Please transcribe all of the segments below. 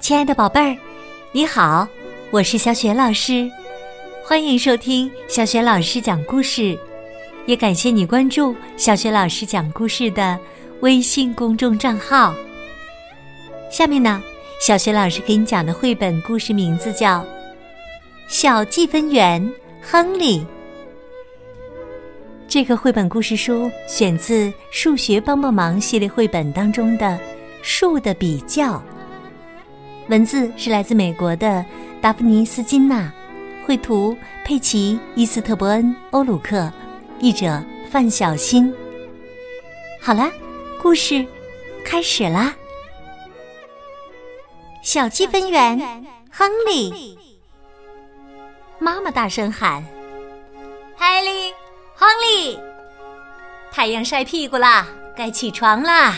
亲爱的宝贝儿，你好，我是小雪老师，欢迎收听小雪老师讲故事，也感谢你关注小雪老师讲故事的微信公众账号。下面呢，小雪老师给你讲的绘本故事名字叫《小计分员亨利》。这个绘本故事书选自《数学帮帮忙》系列绘本当中的《数的比较》。文字是来自美国的达芙妮斯金纳，绘图佩奇伊斯特伯恩欧鲁克，译者范小新。好了，故事开始啦！小积分员亨利，妈妈大声喊：“海莉，亨利，太阳晒屁股啦，该起床啦！”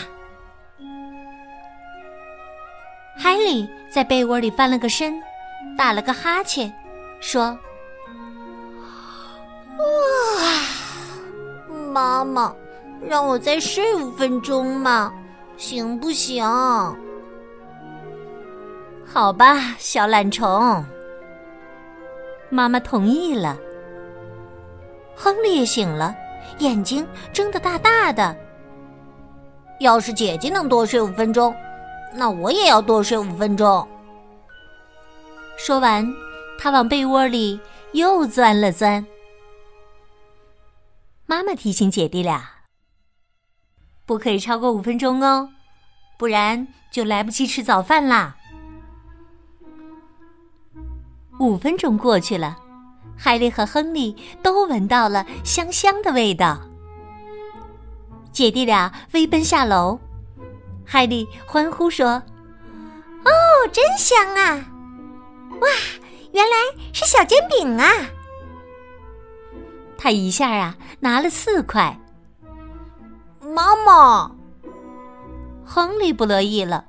海里在被窝里翻了个身，打了个哈欠，说：“哇，妈妈，让我再睡五分钟嘛，行不行？”“好吧，小懒虫。”妈妈同意了。亨利也醒了，眼睛睁得大大的。要是姐姐能多睡五分钟。那我也要多睡五分钟。说完，他往被窝里又钻了钻。妈妈提醒姐弟俩：“不可以超过五分钟哦，不然就来不及吃早饭啦。”五分钟过去了，海莉和亨利都闻到了香香的味道。姐弟俩飞奔下楼。海莉欢呼说：“哦，真香啊！哇，原来是小煎饼啊！”他一下啊拿了四块。妈妈，亨利不乐意了。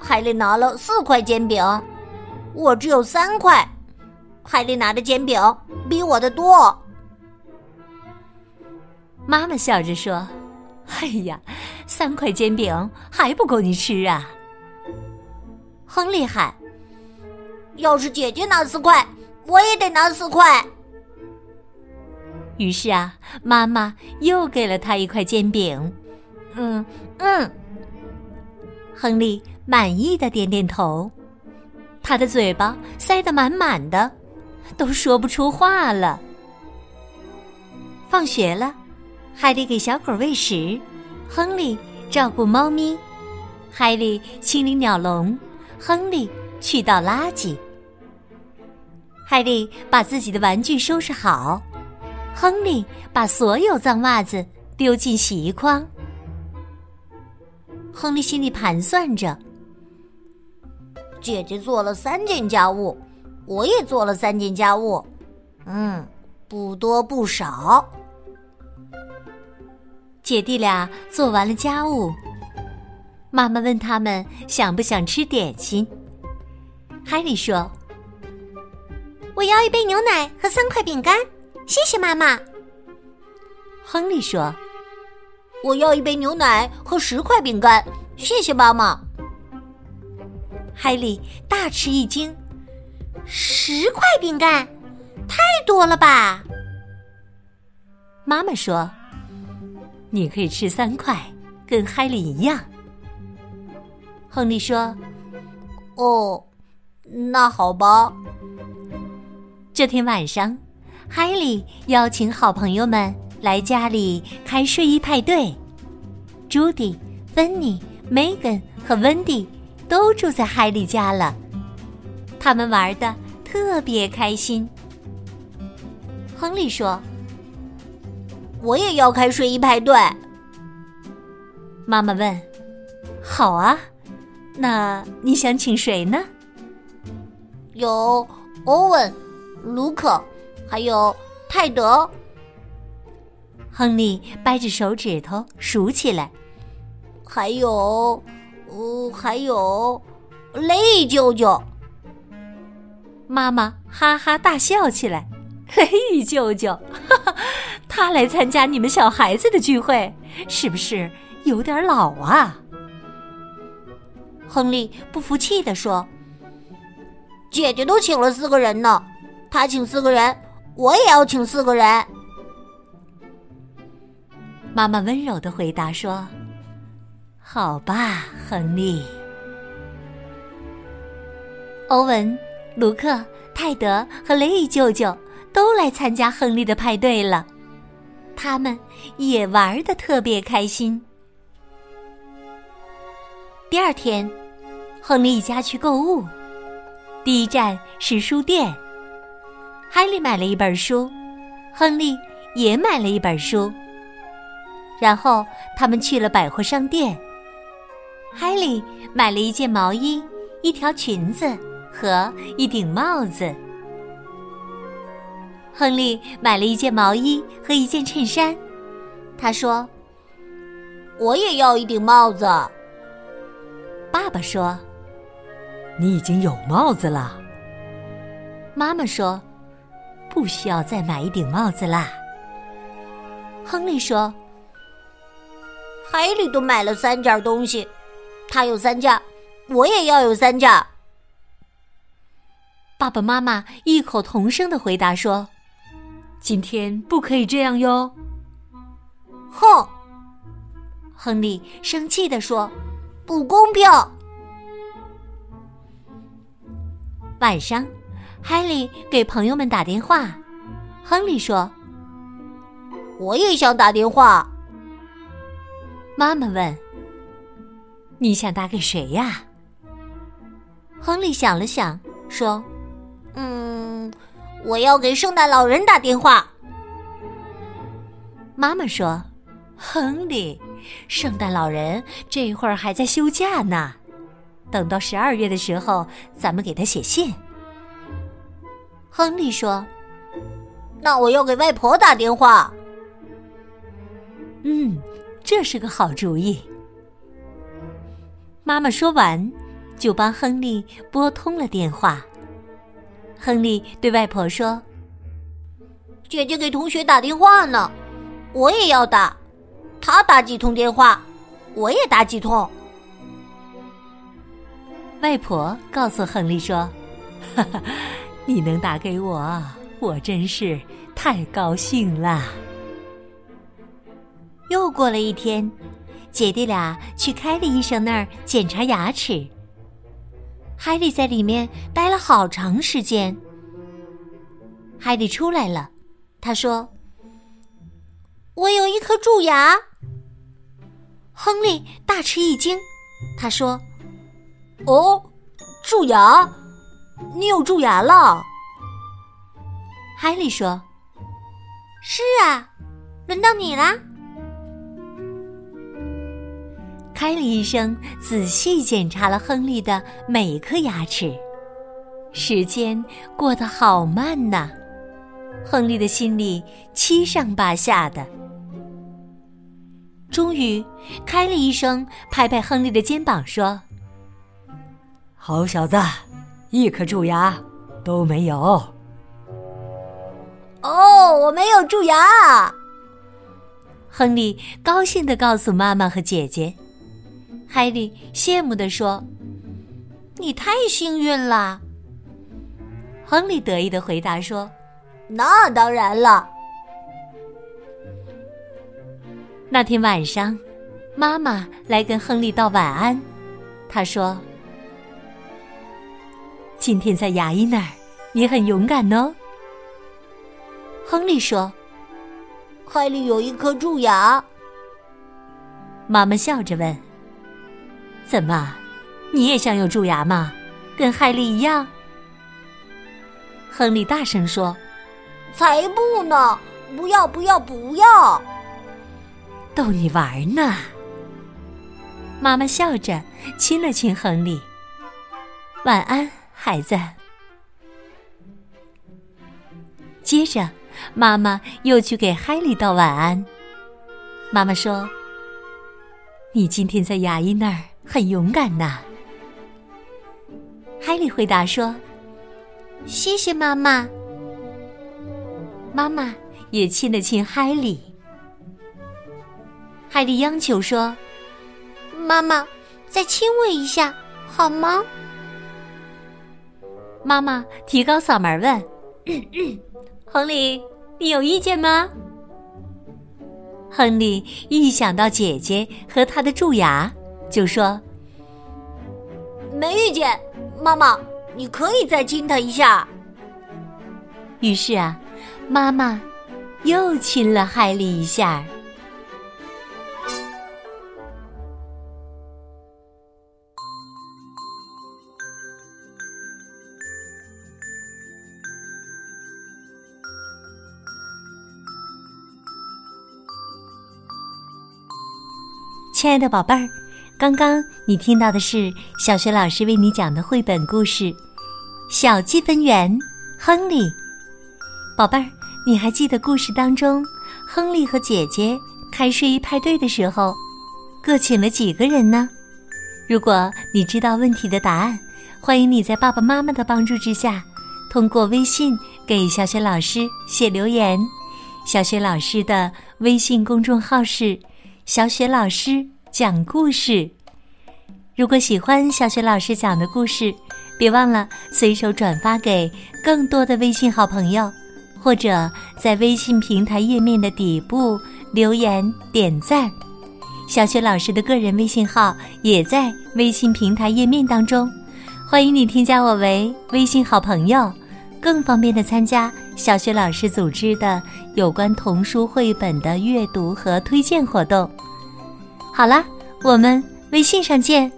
海莉拿了四块煎饼，我只有三块。海莉拿的煎饼比我的多。妈妈笑着说。哎呀，三块煎饼还不够你吃啊！亨利喊：“要是姐姐拿四块，我也得拿四块。”于是啊，妈妈又给了他一块煎饼。嗯嗯，亨利满意的点点头，他的嘴巴塞得满满的，都说不出话了。放学了。还得给小狗喂食，亨利照顾猫咪，海莉清理鸟笼，亨利去倒垃圾。海莉把自己的玩具收拾好，亨利把所有脏袜子丢进洗衣筐。亨利心里盘算着：姐姐做了三件家务，我也做了三件家务，嗯，不多不少。姐弟俩做完了家务，妈妈问他们想不想吃点心。海莉说：“我要一杯牛奶和三块饼干，谢谢妈妈。”亨利说：“我要一杯牛奶和十块饼干，谢谢妈妈。”海莉大吃一惊：“十块饼干，太多了吧？”妈妈说。你可以吃三块，跟海里一样。亨利说：“哦，那好吧。”这天晚上，海里邀请好朋友们来家里开睡衣派对。朱迪、芬妮、梅根和温蒂都住在海里家了，他们玩的特别开心。亨利说。我也要开睡衣派对。妈妈问：“好啊，那你想请谁呢？”有欧文、卢克，还有泰德。亨利掰着手指头数起来，还有，呃，还有雷舅舅。妈妈哈哈大笑起来：“嘿，舅舅！”哈哈。他来参加你们小孩子的聚会，是不是有点老啊？亨利不服气地说：“姐姐都请了四个人呢，她请四个人，我也要请四个人。”妈妈温柔的回答说：“好吧，亨利。”欧文、卢克、泰德和雷伊舅舅都来参加亨利的派对了，他们也玩的特别开心。第二天，亨利一家去购物，第一站是书店。海莉买了一本书，亨利也买了一本书。然后他们去了百货商店。海莉买了一件毛衣、一条裙子和一顶帽子。亨利买了一件毛衣和一件衬衫。他说：“我也要一顶帽子。”爸爸说：“你已经有帽子了。”妈妈说：“不需要再买一顶帽子啦。”亨利说：“海里都买了三件东西，他有三件，我也要有三件。”爸爸妈妈异口同声的回答说：“今天不可以这样哟！”哼，亨利生气的说。不公平！晚上，海莉给朋友们打电话。亨利说：“我也想打电话。”妈妈问：“你想打给谁呀？”亨利想了想，说：“嗯，我要给圣诞老人打电话。”妈妈说：“亨利。”圣诞老人这会儿还在休假呢，等到十二月的时候，咱们给他写信。亨利说：“那我要给外婆打电话。”嗯，这是个好主意。妈妈说完，就帮亨利拨通了电话。亨利对外婆说：“姐姐给同学打电话呢，我也要打。”他打几通电话，我也打几通。外婆告诉亨利说：“ 哈哈，你能打给我，我真是太高兴了。”又过了一天，姐弟俩去凯利医生那儿检查牙齿。海莉在里面待了好长时间。海莉出来了，他说。我有一颗蛀牙。亨利大吃一惊，他说：“哦，蛀牙？你有蛀牙了？”海莉说：“是啊，轮到你啦。”凯里医生仔细检查了亨利的每颗牙齿，时间过得好慢呐，亨利的心里七上八下的。终于，凯利医生拍拍亨利的肩膀说：“好小子，一颗蛀牙都没有。”哦，我没有蛀牙。亨利高兴的告诉妈妈和姐姐。海莉羡慕地说：“你太幸运了。”亨利得意的回答说：“那当然了。”那天晚上，妈妈来跟亨利道晚安。她说：“今天在牙医那儿，你很勇敢哦。”亨利说：“海里有一颗蛀牙。”妈妈笑着问：“怎么，你也想有蛀牙吗？跟海莉一样？”亨利大声说：“才不呢！不要，不要，不要！”逗你玩呢，妈妈笑着亲了亲亨利。晚安，孩子。接着，妈妈又去给海莉道晚安。妈妈说：“你今天在牙医那儿很勇敢呐。”海莉回答说：“谢谢妈妈。”妈妈也亲了亲海莉。海莉央求说：“妈妈，再亲我一下，好吗？妈妈提高嗓门问：“亨利，你有意见吗？”亨利一想到姐姐和他的蛀牙，就说：“没遇见，妈妈，你可以再亲他一下。”于是啊，妈妈又亲了海莉一下。亲爱的宝贝儿，刚刚你听到的是小学老师为你讲的绘本故事《小积分员亨利》。宝贝儿，你还记得故事当中，亨利和姐姐开睡衣派对的时候，各请了几个人呢？如果你知道问题的答案，欢迎你在爸爸妈妈的帮助之下，通过微信给小雪老师写留言。小雪老师的微信公众号是“小雪老师”。讲故事。如果喜欢小雪老师讲的故事，别忘了随手转发给更多的微信好朋友，或者在微信平台页面的底部留言点赞。小雪老师的个人微信号也在微信平台页面当中，欢迎你添加我为微信好朋友，更方便的参加小雪老师组织的有关童书绘本的阅读和推荐活动。好啦，我们微信上见。